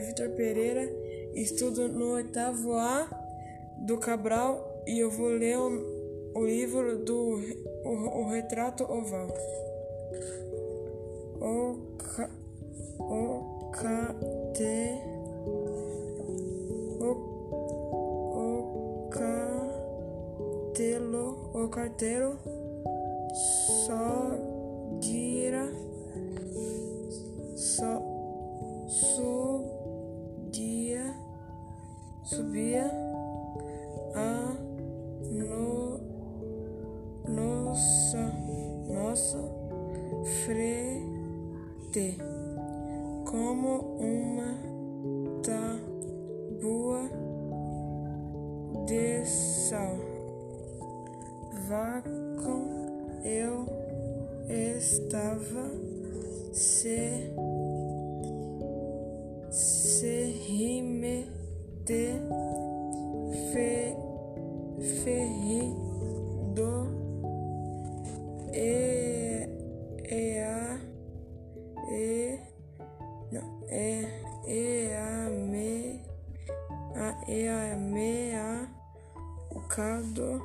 Vitor Pereira, estudo no oitavo A do Cabral e eu vou ler o, o livro do o, o Retrato Oval. O, ca, o, cate, o, o cartelo, o carteiro só subia a no, nossa, nossa frente como uma tábua de sal. Vácuo eu estava se se rimete fe, ferrido e e a e não é e a me a e a me a o caldo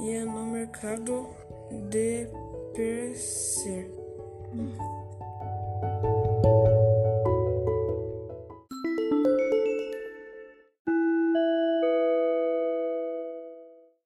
ia no mercado de percer.